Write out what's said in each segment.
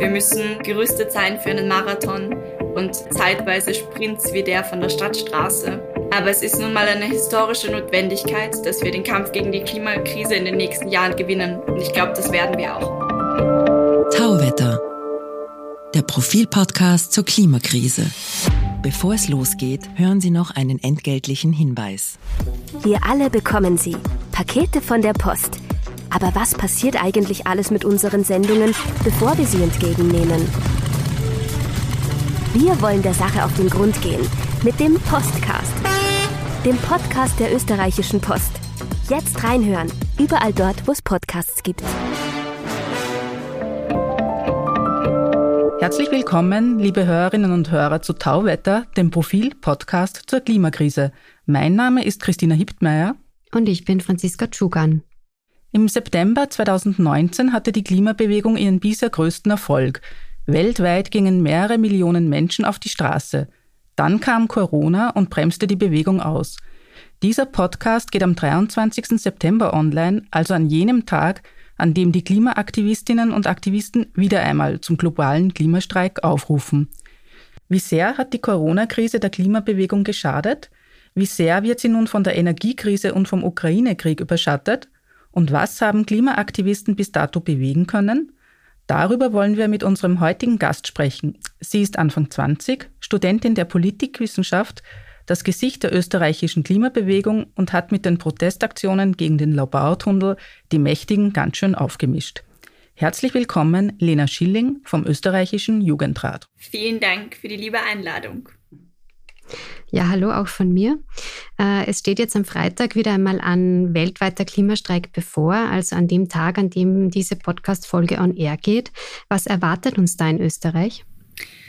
Wir müssen gerüstet sein für einen Marathon und zeitweise Sprints wie der von der Stadtstraße. Aber es ist nun mal eine historische Notwendigkeit, dass wir den Kampf gegen die Klimakrise in den nächsten Jahren gewinnen. Und ich glaube, das werden wir auch. Tauwetter. Der Profilpodcast zur Klimakrise. Bevor es losgeht, hören Sie noch einen entgeltlichen Hinweis. Wir alle bekommen sie. Pakete von der Post aber was passiert eigentlich alles mit unseren Sendungen, bevor wir sie entgegennehmen? Wir wollen der Sache auf den Grund gehen mit dem Postcast, dem Podcast der österreichischen Post. Jetzt reinhören, überall dort, wo es Podcasts gibt. Herzlich willkommen, liebe Hörerinnen und Hörer zu Tauwetter, dem Profil-Podcast zur Klimakrise. Mein Name ist Christina Hiptmeier. Und ich bin Franziska Tschugan. Im September 2019 hatte die Klimabewegung ihren bisher größten Erfolg. Weltweit gingen mehrere Millionen Menschen auf die Straße. Dann kam Corona und bremste die Bewegung aus. Dieser Podcast geht am 23. September online, also an jenem Tag, an dem die Klimaaktivistinnen und Aktivisten wieder einmal zum globalen Klimastreik aufrufen. Wie sehr hat die Corona-Krise der Klimabewegung geschadet? Wie sehr wird sie nun von der Energiekrise und vom Ukraine-Krieg überschattet? Und was haben Klimaaktivisten bis dato bewegen können? Darüber wollen wir mit unserem heutigen Gast sprechen. Sie ist Anfang 20, Studentin der Politikwissenschaft, das Gesicht der österreichischen Klimabewegung und hat mit den Protestaktionen gegen den Laubautunnel die Mächtigen ganz schön aufgemischt. Herzlich willkommen, Lena Schilling vom österreichischen Jugendrat. Vielen Dank für die liebe Einladung. Ja, hallo auch von mir. Äh, es steht jetzt am Freitag wieder einmal ein weltweiter Klimastreik bevor, also an dem Tag, an dem diese Podcast-Folge on air geht. Was erwartet uns da in Österreich?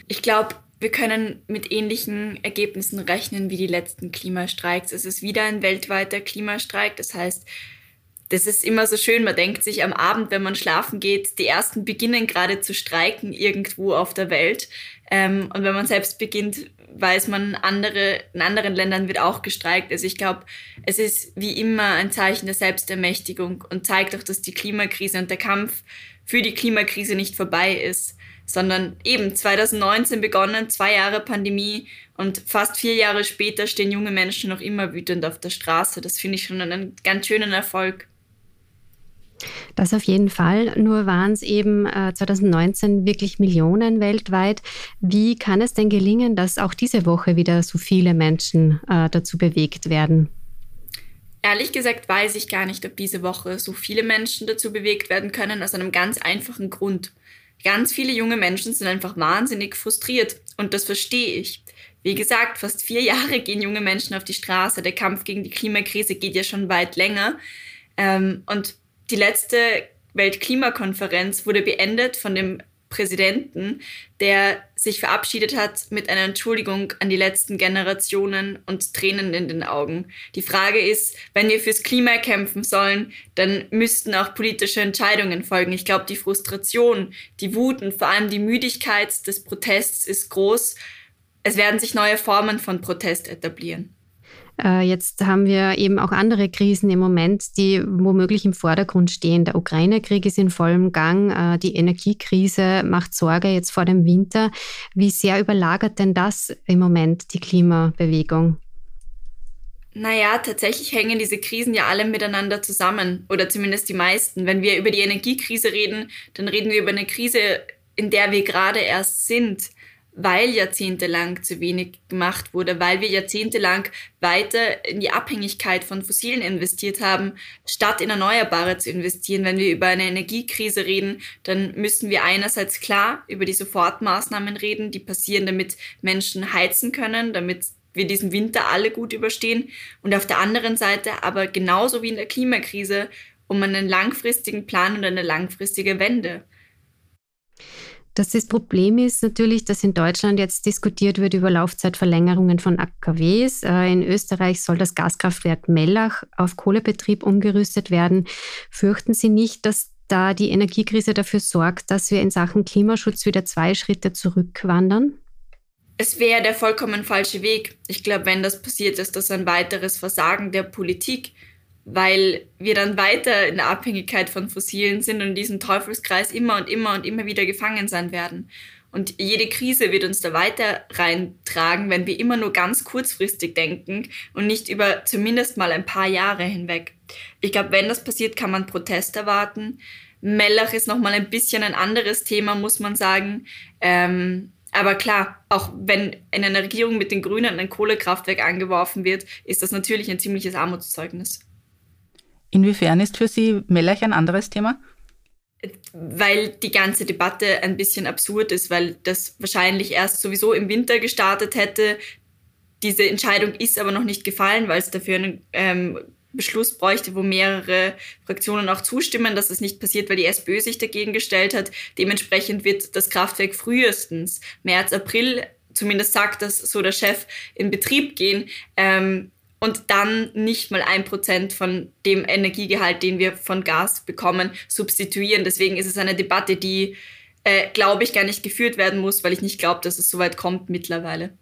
Ich glaube, wir können mit ähnlichen Ergebnissen rechnen wie die letzten Klimastreiks. Es ist wieder ein weltweiter Klimastreik. Das heißt, das ist immer so schön. Man denkt sich am Abend, wenn man schlafen geht, die ersten beginnen gerade zu streiken irgendwo auf der Welt. Ähm, und wenn man selbst beginnt, weiß man, andere, in anderen Ländern wird auch gestreikt. Also ich glaube, es ist wie immer ein Zeichen der Selbstermächtigung und zeigt auch, dass die Klimakrise und der Kampf für die Klimakrise nicht vorbei ist, sondern eben 2019 begonnen, zwei Jahre Pandemie und fast vier Jahre später stehen junge Menschen noch immer wütend auf der Straße. Das finde ich schon einen ganz schönen Erfolg. Das auf jeden Fall. Nur waren es eben äh, 2019 wirklich Millionen weltweit. Wie kann es denn gelingen, dass auch diese Woche wieder so viele Menschen äh, dazu bewegt werden? Ehrlich gesagt weiß ich gar nicht, ob diese Woche so viele Menschen dazu bewegt werden können, aus einem ganz einfachen Grund. Ganz viele junge Menschen sind einfach wahnsinnig frustriert und das verstehe ich. Wie gesagt, fast vier Jahre gehen junge Menschen auf die Straße. Der Kampf gegen die Klimakrise geht ja schon weit länger. Ähm, und die letzte Weltklimakonferenz wurde beendet von dem Präsidenten, der sich verabschiedet hat mit einer Entschuldigung an die letzten Generationen und Tränen in den Augen. Die Frage ist, wenn wir fürs Klima kämpfen sollen, dann müssten auch politische Entscheidungen folgen. Ich glaube, die Frustration, die Wut und vor allem die Müdigkeit des Protests ist groß. Es werden sich neue Formen von Protest etablieren. Äh, jetzt haben wir eben auch andere Krisen im Moment, die womöglich im Vordergrund stehen. Der Ukraine-Krieg ist in vollem Gang. Äh, die Energiekrise macht Sorge jetzt vor dem Winter. Wie sehr überlagert denn das im Moment die Klimabewegung? Naja, tatsächlich hängen diese Krisen ja alle miteinander zusammen oder zumindest die meisten. Wenn wir über die Energiekrise reden, dann reden wir über eine Krise, in der wir gerade erst sind weil jahrzehntelang zu wenig gemacht wurde, weil wir jahrzehntelang weiter in die Abhängigkeit von Fossilen investiert haben, statt in Erneuerbare zu investieren. Wenn wir über eine Energiekrise reden, dann müssen wir einerseits klar über die Sofortmaßnahmen reden, die passieren, damit Menschen heizen können, damit wir diesen Winter alle gut überstehen. Und auf der anderen Seite aber genauso wie in der Klimakrise um einen langfristigen Plan und eine langfristige Wende. Das, das Problem ist natürlich, dass in Deutschland jetzt diskutiert wird über Laufzeitverlängerungen von AKWs. Äh, in Österreich soll das Gaskraftwerk Mellach auf Kohlebetrieb umgerüstet werden. Fürchten Sie nicht, dass da die Energiekrise dafür sorgt, dass wir in Sachen Klimaschutz wieder zwei Schritte zurückwandern? Es wäre der vollkommen falsche Weg. Ich glaube, wenn das passiert, ist das ein weiteres Versagen der Politik weil wir dann weiter in der Abhängigkeit von Fossilen sind und in diesem Teufelskreis immer und immer und immer wieder gefangen sein werden. Und jede Krise wird uns da weiter reintragen, wenn wir immer nur ganz kurzfristig denken und nicht über zumindest mal ein paar Jahre hinweg. Ich glaube, wenn das passiert, kann man Protest erwarten. Mellach ist nochmal ein bisschen ein anderes Thema, muss man sagen. Ähm, aber klar, auch wenn in einer Regierung mit den Grünen ein Kohlekraftwerk angeworfen wird, ist das natürlich ein ziemliches Armutszeugnis. Inwiefern ist für Sie Mellach ein anderes Thema? Weil die ganze Debatte ein bisschen absurd ist, weil das wahrscheinlich erst sowieso im Winter gestartet hätte. Diese Entscheidung ist aber noch nicht gefallen, weil es dafür einen ähm, Beschluss bräuchte, wo mehrere Fraktionen auch zustimmen, dass es nicht passiert, weil die SPÖ sich dagegen gestellt hat. Dementsprechend wird das Kraftwerk frühestens März, April, zumindest sagt das so der Chef, in Betrieb gehen. Ähm, und dann nicht mal ein Prozent von dem Energiegehalt, den wir von Gas bekommen, substituieren. Deswegen ist es eine Debatte, die, äh, glaube ich, gar nicht geführt werden muss, weil ich nicht glaube, dass es so weit kommt mittlerweile.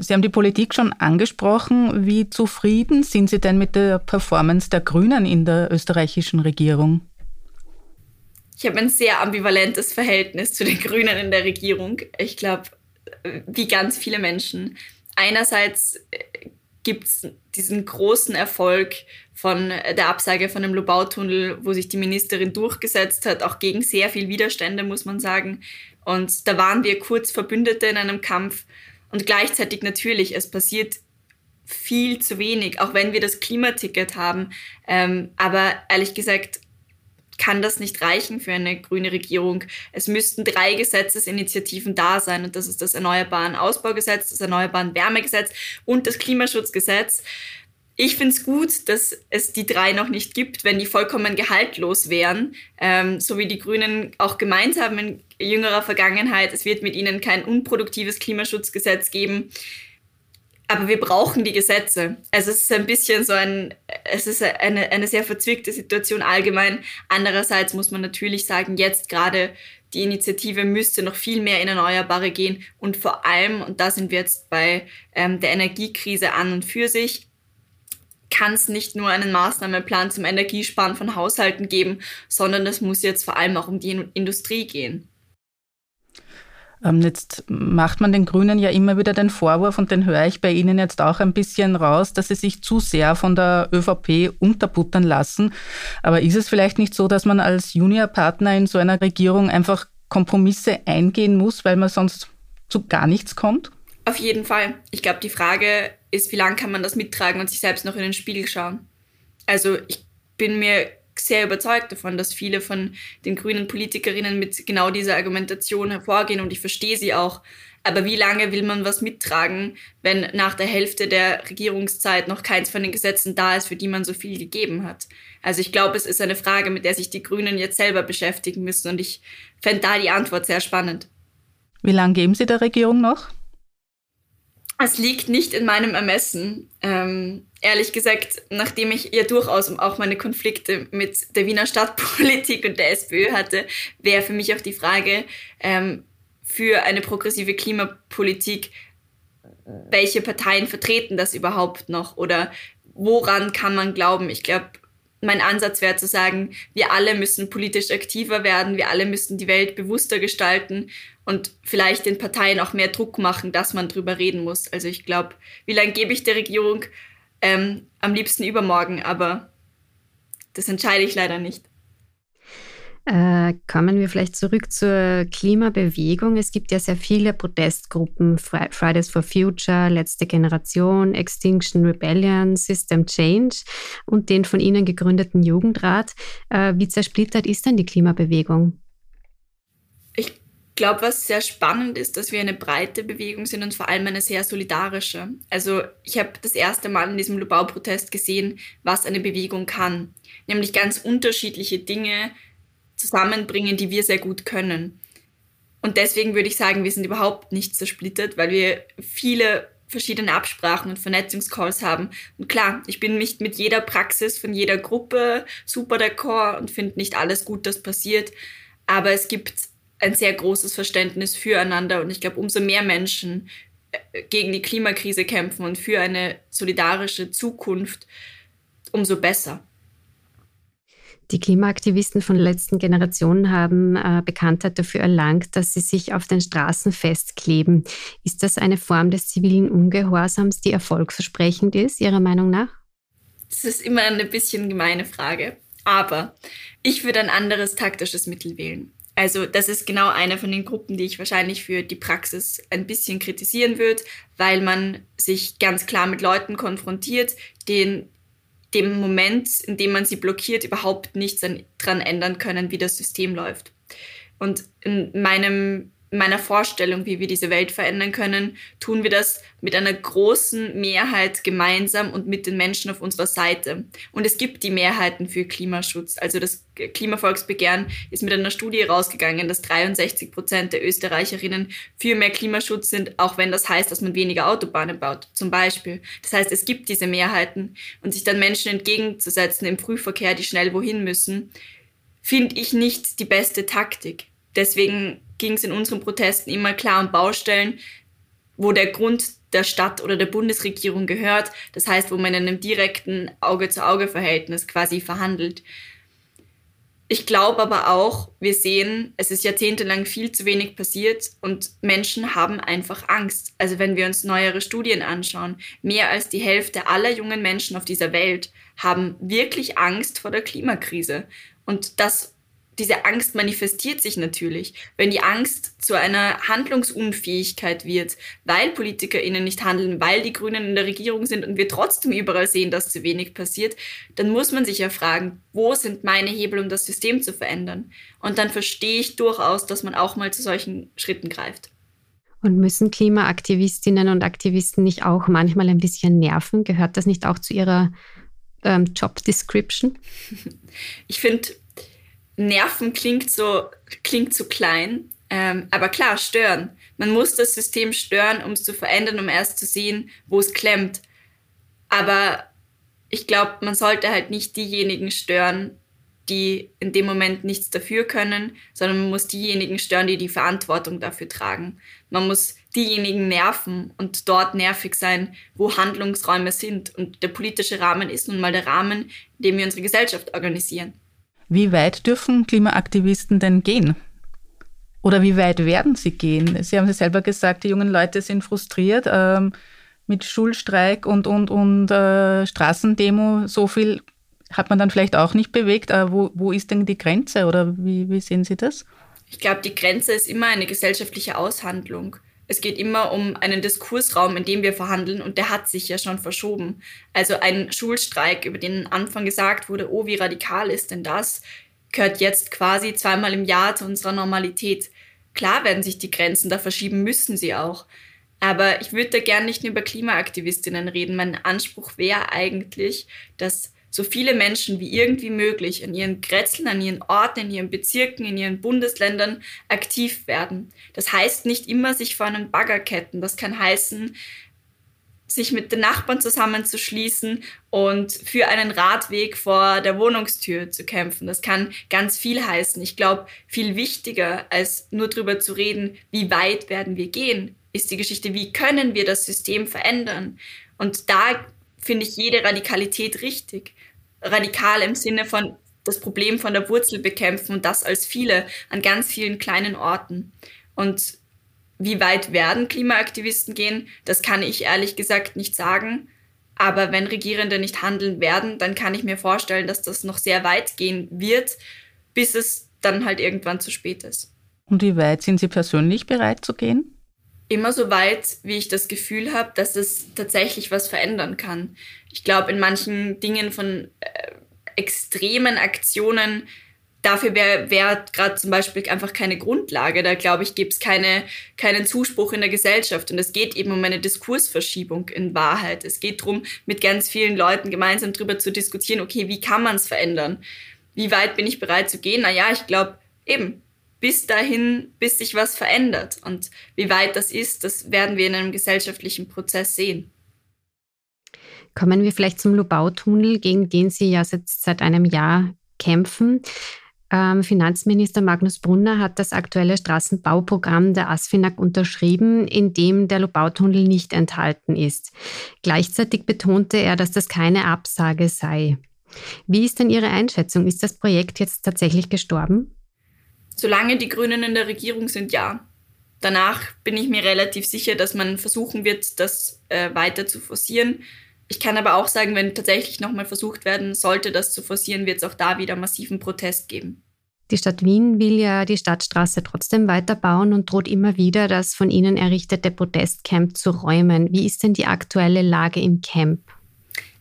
Sie haben die Politik schon angesprochen. Wie zufrieden sind Sie denn mit der Performance der Grünen in der österreichischen Regierung? Ich habe ein sehr ambivalentes Verhältnis zu den Grünen in der Regierung. Ich glaube, wie ganz viele Menschen. Einerseits äh, gibt es diesen großen Erfolg von der Absage von dem Lobautunnel, wo sich die Ministerin durchgesetzt hat, auch gegen sehr viel Widerstände, muss man sagen. Und da waren wir kurz Verbündete in einem Kampf. Und gleichzeitig natürlich, es passiert viel zu wenig, auch wenn wir das Klimaticket haben. Ähm, aber ehrlich gesagt, kann das nicht reichen für eine grüne Regierung. Es müssten drei Gesetzesinitiativen da sein und das ist das Erneuerbaren Ausbaugesetz, das Erneuerbaren Wärmegesetz und das Klimaschutzgesetz. Ich finde es gut, dass es die drei noch nicht gibt, wenn die vollkommen gehaltlos wären, ähm, so wie die Grünen auch gemeint haben in jüngerer Vergangenheit. Es wird mit ihnen kein unproduktives Klimaschutzgesetz geben aber wir brauchen die Gesetze. Also es ist ein bisschen so ein, es ist eine, eine sehr verzwickte Situation allgemein. Andererseits muss man natürlich sagen, jetzt gerade die Initiative müsste noch viel mehr in Erneuerbare gehen und vor allem, und da sind wir jetzt bei ähm, der Energiekrise an und für sich, kann es nicht nur einen Maßnahmenplan zum Energiesparen von Haushalten geben, sondern es muss jetzt vor allem auch um die Industrie gehen. Ähm, jetzt macht man den Grünen ja immer wieder den Vorwurf, und den höre ich bei Ihnen jetzt auch ein bisschen raus, dass sie sich zu sehr von der ÖVP unterbuttern lassen. Aber ist es vielleicht nicht so, dass man als Juniorpartner in so einer Regierung einfach Kompromisse eingehen muss, weil man sonst zu gar nichts kommt? Auf jeden Fall. Ich glaube, die Frage ist, wie lange kann man das mittragen und sich selbst noch in den Spiegel schauen? Also ich bin mir sehr überzeugt davon, dass viele von den grünen Politikerinnen mit genau dieser Argumentation hervorgehen und ich verstehe sie auch. Aber wie lange will man was mittragen, wenn nach der Hälfte der Regierungszeit noch keins von den Gesetzen da ist, für die man so viel gegeben hat? Also ich glaube, es ist eine Frage, mit der sich die Grünen jetzt selber beschäftigen müssen und ich fände da die Antwort sehr spannend. Wie lange geben Sie der Regierung noch? Es liegt nicht in meinem Ermessen. Ähm, ehrlich gesagt, nachdem ich ja durchaus auch meine Konflikte mit der Wiener Stadtpolitik und der SPÖ hatte, wäre für mich auch die Frage ähm, für eine progressive Klimapolitik, welche Parteien vertreten das überhaupt noch oder woran kann man glauben? Ich glaube, mein Ansatz wäre zu sagen, wir alle müssen politisch aktiver werden, wir alle müssen die Welt bewusster gestalten und vielleicht den Parteien auch mehr Druck machen, dass man drüber reden muss. Also ich glaube, wie lange gebe ich der Regierung? Ähm, am liebsten übermorgen, aber das entscheide ich leider nicht. Äh, kommen wir vielleicht zurück zur Klimabewegung. Es gibt ja sehr viele Protestgruppen, Fridays for Future, Letzte Generation, Extinction Rebellion, System Change und den von Ihnen gegründeten Jugendrat. Äh, wie zersplittert ist denn die Klimabewegung? Ich glaube, was sehr spannend ist, dass wir eine breite Bewegung sind und vor allem eine sehr solidarische. Also ich habe das erste Mal in diesem Lubau-Protest gesehen, was eine Bewegung kann. Nämlich ganz unterschiedliche Dinge zusammenbringen, die wir sehr gut können. Und deswegen würde ich sagen, wir sind überhaupt nicht zersplittert, weil wir viele verschiedene Absprachen und Vernetzungscalls haben. Und klar, ich bin nicht mit jeder Praxis von jeder Gruppe super d'accord und finde nicht alles gut, das passiert. Aber es gibt ein sehr großes Verständnis füreinander und ich glaube, umso mehr Menschen äh, gegen die Klimakrise kämpfen und für eine solidarische Zukunft, umso besser. Die Klimaaktivisten von letzten Generationen haben äh, Bekanntheit dafür erlangt, dass sie sich auf den Straßen festkleben. Ist das eine Form des zivilen Ungehorsams, die erfolgsversprechend ist, Ihrer Meinung nach? Das ist immer eine bisschen gemeine Frage. Aber ich würde ein anderes taktisches Mittel wählen. Also das ist genau eine von den Gruppen, die ich wahrscheinlich für die Praxis ein bisschen kritisieren würde, weil man sich ganz klar mit Leuten konfrontiert, denen dem Moment, in dem man sie blockiert, überhaupt nichts daran ändern können, wie das System läuft. Und in meinem meiner Vorstellung, wie wir diese Welt verändern können, tun wir das mit einer großen Mehrheit gemeinsam und mit den Menschen auf unserer Seite. Und es gibt die Mehrheiten für Klimaschutz. Also das Klimavolksbegehren ist mit einer Studie rausgegangen, dass 63 Prozent der Österreicherinnen für mehr Klimaschutz sind, auch wenn das heißt, dass man weniger Autobahnen baut, zum Beispiel. Das heißt, es gibt diese Mehrheiten und sich dann Menschen entgegenzusetzen im Frühverkehr, die schnell wohin müssen, finde ich nicht die beste Taktik. Deswegen ging es in unseren Protesten immer klar um Baustellen, wo der Grund der Stadt oder der Bundesregierung gehört. Das heißt, wo man in einem direkten Auge-zu-Auge-Verhältnis quasi verhandelt. Ich glaube aber auch, wir sehen, es ist jahrzehntelang viel zu wenig passiert und Menschen haben einfach Angst. Also wenn wir uns neuere Studien anschauen, mehr als die Hälfte aller jungen Menschen auf dieser Welt haben wirklich Angst vor der Klimakrise. Und das diese Angst manifestiert sich natürlich, wenn die Angst zu einer Handlungsunfähigkeit wird, weil PolitikerInnen nicht handeln, weil die Grünen in der Regierung sind und wir trotzdem überall sehen, dass zu wenig passiert, dann muss man sich ja fragen, wo sind meine Hebel, um das System zu verändern? Und dann verstehe ich durchaus, dass man auch mal zu solchen Schritten greift. Und müssen Klimaaktivistinnen und Aktivisten nicht auch manchmal ein bisschen nerven? Gehört das nicht auch zu ihrer ähm, Job Description? Ich finde, Nerven klingt so, klingt so klein. Ähm, aber klar, stören. Man muss das System stören, um es zu verändern, um erst zu sehen, wo es klemmt. Aber ich glaube, man sollte halt nicht diejenigen stören, die in dem Moment nichts dafür können, sondern man muss diejenigen stören, die die Verantwortung dafür tragen. Man muss diejenigen nerven und dort nervig sein, wo Handlungsräume sind. Und der politische Rahmen ist nun mal der Rahmen, in dem wir unsere Gesellschaft organisieren. Wie weit dürfen Klimaaktivisten denn gehen? Oder wie weit werden sie gehen? Sie haben es selber gesagt, die jungen Leute sind frustriert ähm, mit Schulstreik und, und, und äh, Straßendemo. So viel hat man dann vielleicht auch nicht bewegt. Äh, wo, wo ist denn die Grenze oder wie, wie sehen Sie das? Ich glaube, die Grenze ist immer eine gesellschaftliche Aushandlung. Es geht immer um einen Diskursraum, in dem wir verhandeln und der hat sich ja schon verschoben. Also ein Schulstreik, über den Anfang gesagt wurde, oh, wie radikal ist denn das, gehört jetzt quasi zweimal im Jahr zu unserer Normalität. Klar werden sich die Grenzen da verschieben, müssen sie auch. Aber ich würde da gern nicht nur über Klimaaktivistinnen reden. Mein Anspruch wäre eigentlich, dass so viele Menschen wie irgendwie möglich an ihren Grätzeln, an ihren Orten, in ihren Bezirken, in ihren Bundesländern aktiv werden. Das heißt nicht immer sich vor einem Bagger ketten. Das kann heißen, sich mit den Nachbarn zusammenzuschließen und für einen Radweg vor der Wohnungstür zu kämpfen. Das kann ganz viel heißen. Ich glaube, viel wichtiger als nur darüber zu reden, wie weit werden wir gehen, ist die Geschichte, wie können wir das System verändern. Und da finde ich jede Radikalität richtig. Radikal im Sinne von das Problem von der Wurzel bekämpfen und das als viele an ganz vielen kleinen Orten. Und wie weit werden Klimaaktivisten gehen, das kann ich ehrlich gesagt nicht sagen. Aber wenn Regierende nicht handeln werden, dann kann ich mir vorstellen, dass das noch sehr weit gehen wird, bis es dann halt irgendwann zu spät ist. Und wie weit sind Sie persönlich bereit zu gehen? immer so weit, wie ich das Gefühl habe, dass es tatsächlich was verändern kann. Ich glaube, in manchen Dingen von äh, extremen Aktionen, dafür wäre wär gerade zum Beispiel einfach keine Grundlage. Da glaube ich, gibt es keine, keinen Zuspruch in der Gesellschaft. Und es geht eben um eine Diskursverschiebung in Wahrheit. Es geht darum, mit ganz vielen Leuten gemeinsam darüber zu diskutieren, okay, wie kann man es verändern? Wie weit bin ich bereit zu gehen? Naja, ich glaube, eben, bis dahin, bis sich was verändert. Und wie weit das ist, das werden wir in einem gesellschaftlichen Prozess sehen. Kommen wir vielleicht zum Lubau-Tunnel, gegen den Sie ja seit, seit einem Jahr kämpfen. Ähm, Finanzminister Magnus Brunner hat das aktuelle Straßenbauprogramm der ASFINAG unterschrieben, in dem der Lobautunnel nicht enthalten ist. Gleichzeitig betonte er, dass das keine Absage sei. Wie ist denn Ihre Einschätzung? Ist das Projekt jetzt tatsächlich gestorben? Solange die Grünen in der Regierung sind, ja. Danach bin ich mir relativ sicher, dass man versuchen wird, das äh, weiter zu forcieren. Ich kann aber auch sagen, wenn tatsächlich nochmal versucht werden sollte, das zu forcieren, wird es auch da wieder massiven Protest geben. Die Stadt Wien will ja die Stadtstraße trotzdem weiterbauen und droht immer wieder, das von ihnen errichtete Protestcamp zu räumen. Wie ist denn die aktuelle Lage im Camp?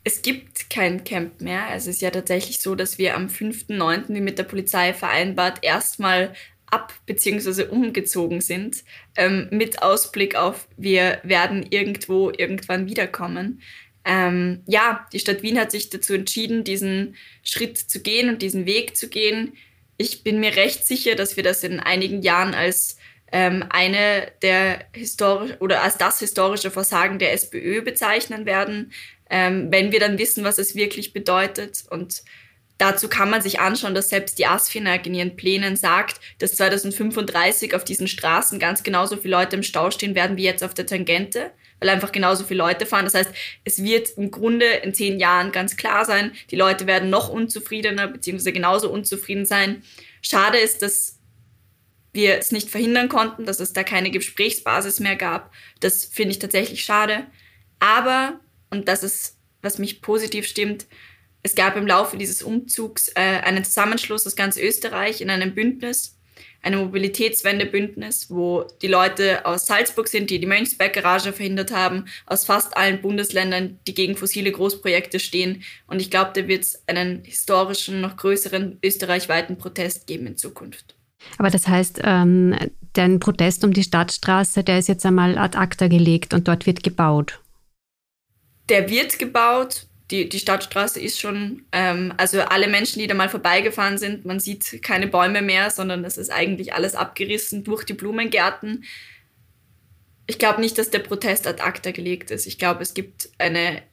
Es gibt kein Camp mehr. Es ist ja tatsächlich so, dass wir am 5.9., wie mit der Polizei vereinbart, erstmal ab bzw. umgezogen sind, ähm, mit Ausblick auf, wir werden irgendwo irgendwann wiederkommen. Ähm, ja, die Stadt Wien hat sich dazu entschieden, diesen Schritt zu gehen und diesen Weg zu gehen. Ich bin mir recht sicher, dass wir das in einigen Jahren als ähm, eine der historisch oder als das historische Versagen der SPÖ bezeichnen werden, ähm, wenn wir dann wissen, was es wirklich bedeutet. Und dazu kann man sich anschauen, dass selbst die ASFINAG in ihren Plänen sagt, dass 2035 auf diesen Straßen ganz genauso viele Leute im Stau stehen werden wie jetzt auf der Tangente weil einfach genauso viele Leute fahren. Das heißt, es wird im Grunde in zehn Jahren ganz klar sein, die Leute werden noch unzufriedener beziehungsweise genauso unzufrieden sein. Schade ist, dass wir es nicht verhindern konnten, dass es da keine Gesprächsbasis mehr gab. Das finde ich tatsächlich schade. Aber, und das ist, was mich positiv stimmt, es gab im Laufe dieses Umzugs äh, einen Zusammenschluss aus ganz Österreich in einem Bündnis, eine Mobilitätswendebündnis, wo die Leute aus Salzburg sind, die die Mönchsberg-Garage verhindert haben, aus fast allen Bundesländern, die gegen fossile Großprojekte stehen. Und ich glaube, da wird es einen historischen, noch größeren österreichweiten Protest geben in Zukunft. Aber das heißt, ähm, der Protest um die Stadtstraße, der ist jetzt einmal ad acta gelegt und dort wird gebaut. Der wird gebaut die, die Stadtstraße ist schon, ähm, also alle Menschen, die da mal vorbeigefahren sind, man sieht keine Bäume mehr, sondern es ist eigentlich alles abgerissen durch die Blumengärten. Ich glaube nicht, dass der Protest ad acta gelegt ist. Ich glaube, es gibt eine,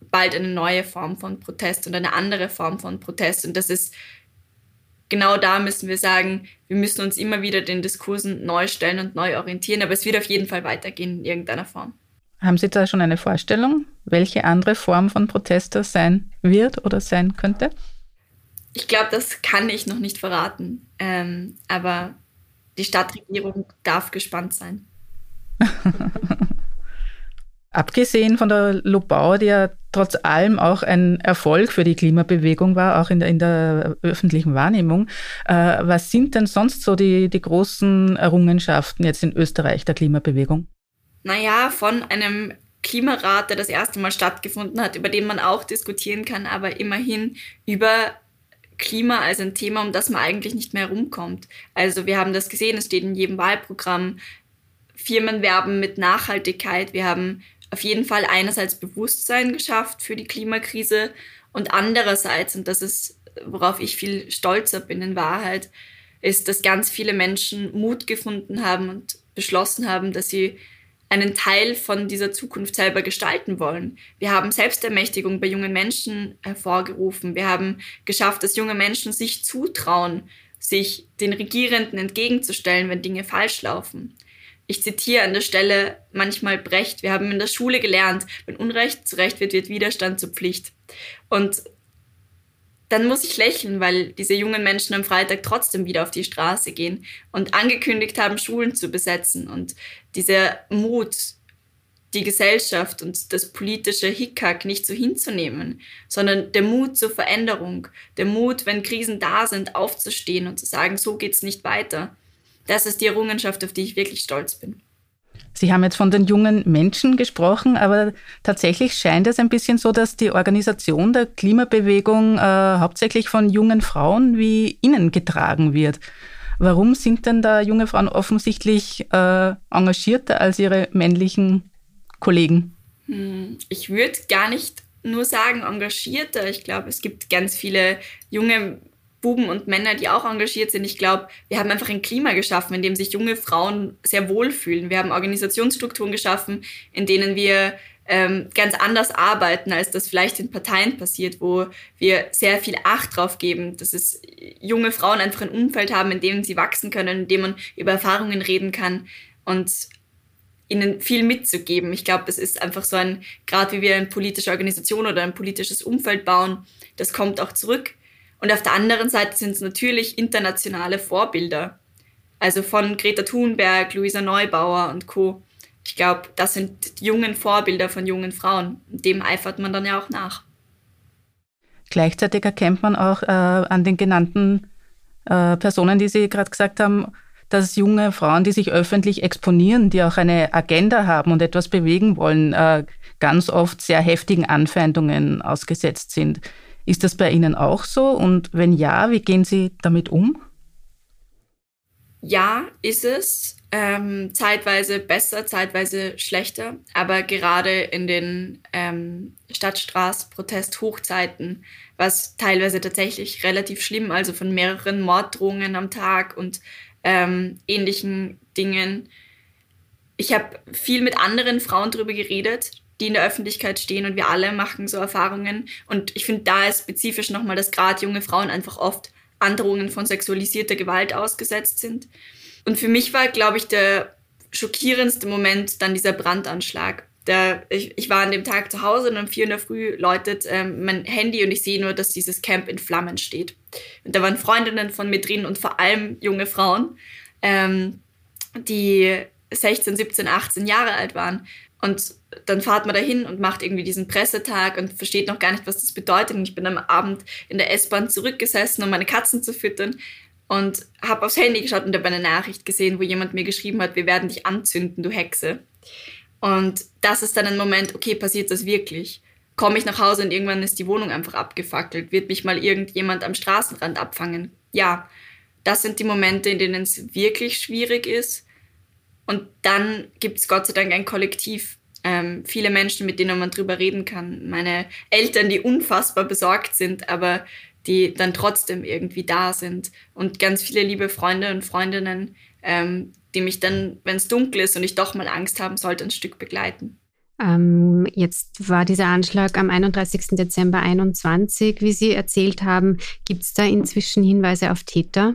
bald eine neue Form von Protest und eine andere Form von Protest. Und das ist genau da müssen wir sagen, wir müssen uns immer wieder den Diskursen neu stellen und neu orientieren. Aber es wird auf jeden Fall weitergehen in irgendeiner Form. Haben Sie da schon eine Vorstellung, welche andere Form von Protest das sein wird oder sein könnte? Ich glaube, das kann ich noch nicht verraten. Ähm, aber die Stadtregierung darf gespannt sein. Abgesehen von der Lobau, die ja trotz allem auch ein Erfolg für die Klimabewegung war, auch in der, in der öffentlichen Wahrnehmung, äh, was sind denn sonst so die, die großen Errungenschaften jetzt in Österreich der Klimabewegung? Naja, von einem Klimarat, der das erste Mal stattgefunden hat, über den man auch diskutieren kann, aber immerhin über Klima als ein Thema, um das man eigentlich nicht mehr herumkommt. Also wir haben das gesehen, es steht in jedem Wahlprogramm, Firmen werben mit Nachhaltigkeit, wir haben auf jeden Fall einerseits Bewusstsein geschafft für die Klimakrise und andererseits, und das ist, worauf ich viel stolzer bin in Wahrheit, ist, dass ganz viele Menschen Mut gefunden haben und beschlossen haben, dass sie einen Teil von dieser Zukunft selber gestalten wollen. Wir haben Selbstermächtigung bei jungen Menschen hervorgerufen. Wir haben geschafft, dass junge Menschen sich zutrauen, sich den Regierenden entgegenzustellen, wenn Dinge falsch laufen. Ich zitiere an der Stelle manchmal Brecht. Wir haben in der Schule gelernt, wenn Unrecht zu Recht wird, wird Widerstand zur Pflicht. Und dann muss ich lächeln, weil diese jungen Menschen am Freitag trotzdem wieder auf die Straße gehen und angekündigt haben, Schulen zu besetzen. Und dieser Mut, die Gesellschaft und das politische Hickhack nicht so hinzunehmen, sondern der Mut zur Veränderung, der Mut, wenn Krisen da sind, aufzustehen und zu sagen, so geht's nicht weiter. Das ist die Errungenschaft, auf die ich wirklich stolz bin. Sie haben jetzt von den jungen Menschen gesprochen, aber tatsächlich scheint es ein bisschen so, dass die Organisation der Klimabewegung äh, hauptsächlich von jungen Frauen wie Ihnen getragen wird. Warum sind denn da junge Frauen offensichtlich äh, engagierter als ihre männlichen Kollegen? Hm, ich würde gar nicht nur sagen engagierter. Ich glaube, es gibt ganz viele junge Buben und Männer, die auch engagiert sind. Ich glaube, wir haben einfach ein Klima geschaffen, in dem sich junge Frauen sehr wohlfühlen. Wir haben Organisationsstrukturen geschaffen, in denen wir ähm, ganz anders arbeiten, als das vielleicht in Parteien passiert, wo wir sehr viel Acht drauf geben, dass es junge Frauen einfach ein Umfeld haben, in dem sie wachsen können, in dem man über Erfahrungen reden kann und ihnen viel mitzugeben. Ich glaube, es ist einfach so ein, gerade wie wir eine politische Organisation oder ein politisches Umfeld bauen, das kommt auch zurück. Und auf der anderen Seite sind es natürlich internationale Vorbilder. Also von Greta Thunberg, Luisa Neubauer und Co ich glaube, das sind jungen Vorbilder von jungen Frauen. Dem eifert man dann ja auch nach. Gleichzeitig erkennt man auch äh, an den genannten äh, Personen, die Sie gerade gesagt haben, dass junge Frauen, die sich öffentlich exponieren, die auch eine Agenda haben und etwas bewegen wollen, äh, ganz oft sehr heftigen Anfeindungen ausgesetzt sind. Ist das bei Ihnen auch so? Und wenn ja, wie gehen Sie damit um? Ja, ist es ähm, zeitweise besser, zeitweise schlechter. Aber gerade in den ähm, Stadtstraß-Protest-Hochzeiten war es teilweise tatsächlich relativ schlimm, also von mehreren Morddrohungen am Tag und ähm, ähnlichen Dingen. Ich habe viel mit anderen Frauen darüber geredet, die in der Öffentlichkeit stehen und wir alle machen so Erfahrungen. Und ich finde da ist spezifisch nochmal, dass gerade junge Frauen einfach oft Androhungen von sexualisierter Gewalt ausgesetzt sind. Und für mich war, glaube ich, der schockierendste Moment dann dieser Brandanschlag. Der, ich, ich war an dem Tag zu Hause und um vier in der Früh läutet ähm, mein Handy und ich sehe nur, dass dieses Camp in Flammen steht. Und da waren Freundinnen von mir drin und vor allem junge Frauen, ähm, die 16, 17, 18 Jahre alt waren. Und dann fahrt man dahin und macht irgendwie diesen Pressetag und versteht noch gar nicht, was das bedeutet. Und ich bin am Abend in der S-Bahn zurückgesessen, um meine Katzen zu füttern und habe aufs Handy geschaut und habe eine Nachricht gesehen, wo jemand mir geschrieben hat, wir werden dich anzünden, du Hexe. Und das ist dann ein Moment, okay, passiert das wirklich? Komme ich nach Hause und irgendwann ist die Wohnung einfach abgefackelt? Wird mich mal irgendjemand am Straßenrand abfangen? Ja, das sind die Momente, in denen es wirklich schwierig ist. Und dann gibt es Gott sei Dank ein Kollektiv, ähm, viele Menschen, mit denen man drüber reden kann. Meine Eltern, die unfassbar besorgt sind, aber die dann trotzdem irgendwie da sind. Und ganz viele liebe Freunde und Freundinnen, ähm, die mich dann, wenn es dunkel ist und ich doch mal Angst haben sollte, ein Stück begleiten. Ähm, jetzt war dieser Anschlag am 31. Dezember 2021. Wie Sie erzählt haben, gibt es da inzwischen Hinweise auf Täter?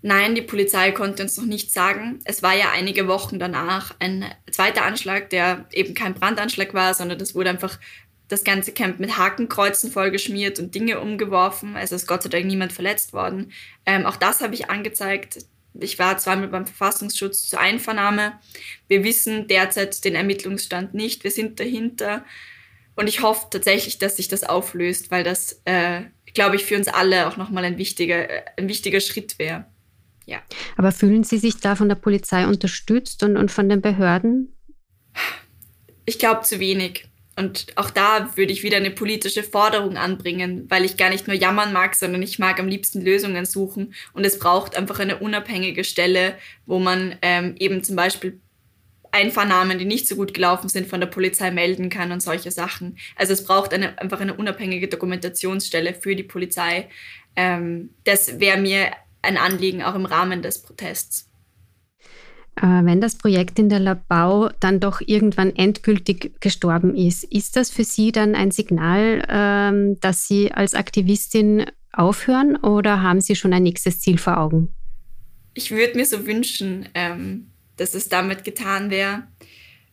Nein, die Polizei konnte uns noch nicht sagen. Es war ja einige Wochen danach ein zweiter Anschlag, der eben kein Brandanschlag war, sondern das wurde einfach das ganze Camp mit Hakenkreuzen vollgeschmiert und Dinge umgeworfen. Also ist Gott sei Dank niemand verletzt worden. Ähm, auch das habe ich angezeigt. Ich war zweimal beim Verfassungsschutz zur Einvernahme. Wir wissen derzeit den Ermittlungsstand nicht. Wir sind dahinter. Und ich hoffe tatsächlich, dass sich das auflöst, weil das, äh, glaube ich, für uns alle auch nochmal ein wichtiger, ein wichtiger Schritt wäre. Ja. Aber fühlen Sie sich da von der Polizei unterstützt und, und von den Behörden? Ich glaube zu wenig. Und auch da würde ich wieder eine politische Forderung anbringen, weil ich gar nicht nur jammern mag, sondern ich mag am liebsten Lösungen suchen. Und es braucht einfach eine unabhängige Stelle, wo man ähm, eben zum Beispiel Einvernahmen, die nicht so gut gelaufen sind, von der Polizei melden kann und solche Sachen. Also es braucht eine, einfach eine unabhängige Dokumentationsstelle für die Polizei. Ähm, das wäre mir ein Anliegen auch im Rahmen des Protests. Äh, wenn das Projekt in der Labau dann doch irgendwann endgültig gestorben ist, ist das für Sie dann ein Signal, ähm, dass Sie als Aktivistin aufhören oder haben Sie schon ein nächstes Ziel vor Augen? Ich würde mir so wünschen, ähm, dass es damit getan wäre.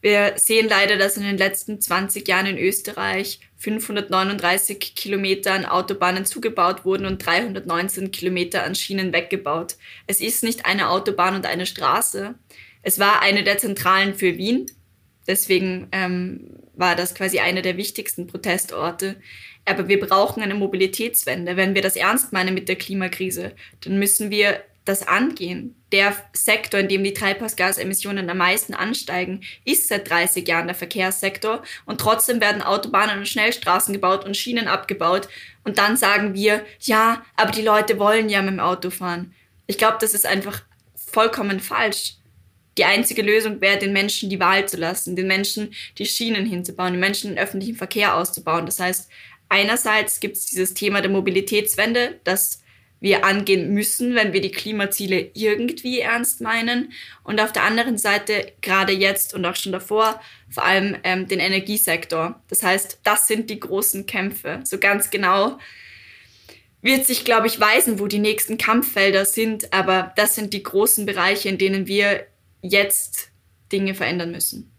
Wir sehen leider, dass in den letzten 20 Jahren in Österreich 539 Kilometer an Autobahnen zugebaut wurden und 319 Kilometer an Schienen weggebaut. Es ist nicht eine Autobahn und eine Straße. Es war eine der Zentralen für Wien. Deswegen ähm, war das quasi einer der wichtigsten Protestorte. Aber wir brauchen eine Mobilitätswende. Wenn wir das ernst meinen mit der Klimakrise, dann müssen wir das angehen. Der Sektor, in dem die Treibhausgasemissionen am meisten ansteigen, ist seit 30 Jahren der Verkehrssektor und trotzdem werden Autobahnen und Schnellstraßen gebaut und Schienen abgebaut und dann sagen wir, ja, aber die Leute wollen ja mit dem Auto fahren. Ich glaube, das ist einfach vollkommen falsch. Die einzige Lösung wäre, den Menschen die Wahl zu lassen, den Menschen die Schienen hinzubauen, den Menschen den öffentlichen Verkehr auszubauen. Das heißt, einerseits gibt es dieses Thema der Mobilitätswende, dass wir angehen müssen, wenn wir die Klimaziele irgendwie ernst meinen. Und auf der anderen Seite, gerade jetzt und auch schon davor, vor allem ähm, den Energiesektor. Das heißt, das sind die großen Kämpfe. So ganz genau wird sich, glaube ich, weisen, wo die nächsten Kampffelder sind. Aber das sind die großen Bereiche, in denen wir jetzt Dinge verändern müssen.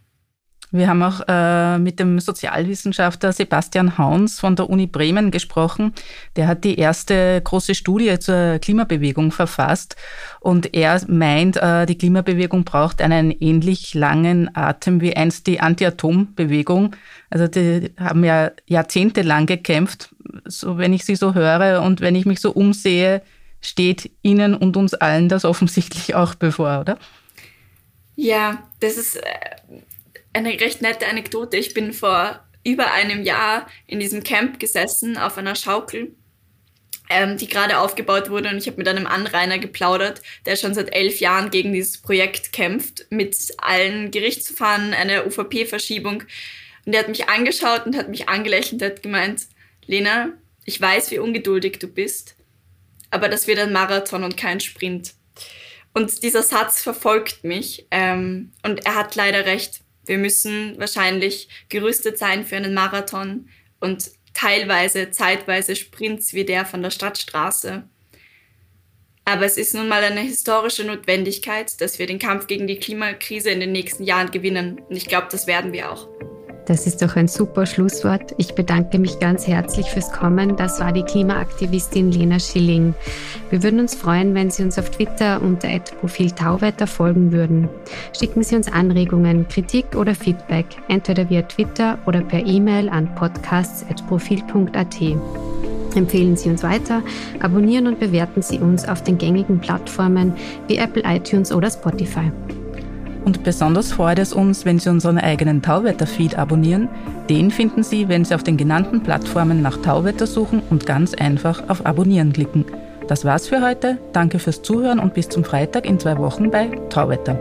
Wir haben auch äh, mit dem Sozialwissenschaftler Sebastian Hauns von der Uni Bremen gesprochen. Der hat die erste große Studie zur Klimabewegung verfasst und er meint, äh, die Klimabewegung braucht einen ähnlich langen Atem wie einst die Anti-Atom-Bewegung. Also die haben ja jahrzehntelang gekämpft, so wenn ich sie so höre und wenn ich mich so umsehe, steht Ihnen und uns allen das offensichtlich auch bevor, oder? Ja, das ist äh, eine recht nette Anekdote. Ich bin vor über einem Jahr in diesem Camp gesessen auf einer Schaukel, ähm, die gerade aufgebaut wurde und ich habe mit einem Anrainer geplaudert, der schon seit elf Jahren gegen dieses Projekt kämpft, mit allen Gerichtsverfahren, einer UVP-Verschiebung. Und der hat mich angeschaut und hat mich angelächelt und hat gemeint, Lena, ich weiß, wie ungeduldig du bist, aber das wird ein Marathon und kein Sprint. Und dieser Satz verfolgt mich ähm, und er hat leider recht. Wir müssen wahrscheinlich gerüstet sein für einen Marathon und teilweise, zeitweise Sprints wie der von der Stadtstraße. Aber es ist nun mal eine historische Notwendigkeit, dass wir den Kampf gegen die Klimakrise in den nächsten Jahren gewinnen. Und ich glaube, das werden wir auch. Das ist doch ein super Schlusswort. Ich bedanke mich ganz herzlich fürs Kommen. Das war die Klimaaktivistin Lena Schilling. Wir würden uns freuen, wenn Sie uns auf Twitter unter Profil Tauwetter folgen würden. Schicken Sie uns Anregungen, Kritik oder Feedback, entweder via Twitter oder per E-Mail an podcasts.profil.at. Empfehlen Sie uns weiter, abonnieren und bewerten Sie uns auf den gängigen Plattformen wie Apple iTunes oder Spotify. Und besonders freut es uns, wenn Sie unseren eigenen Tauwetter-Feed abonnieren. Den finden Sie, wenn Sie auf den genannten Plattformen nach Tauwetter suchen und ganz einfach auf Abonnieren klicken. Das war's für heute. Danke fürs Zuhören und bis zum Freitag in zwei Wochen bei Tauwetter.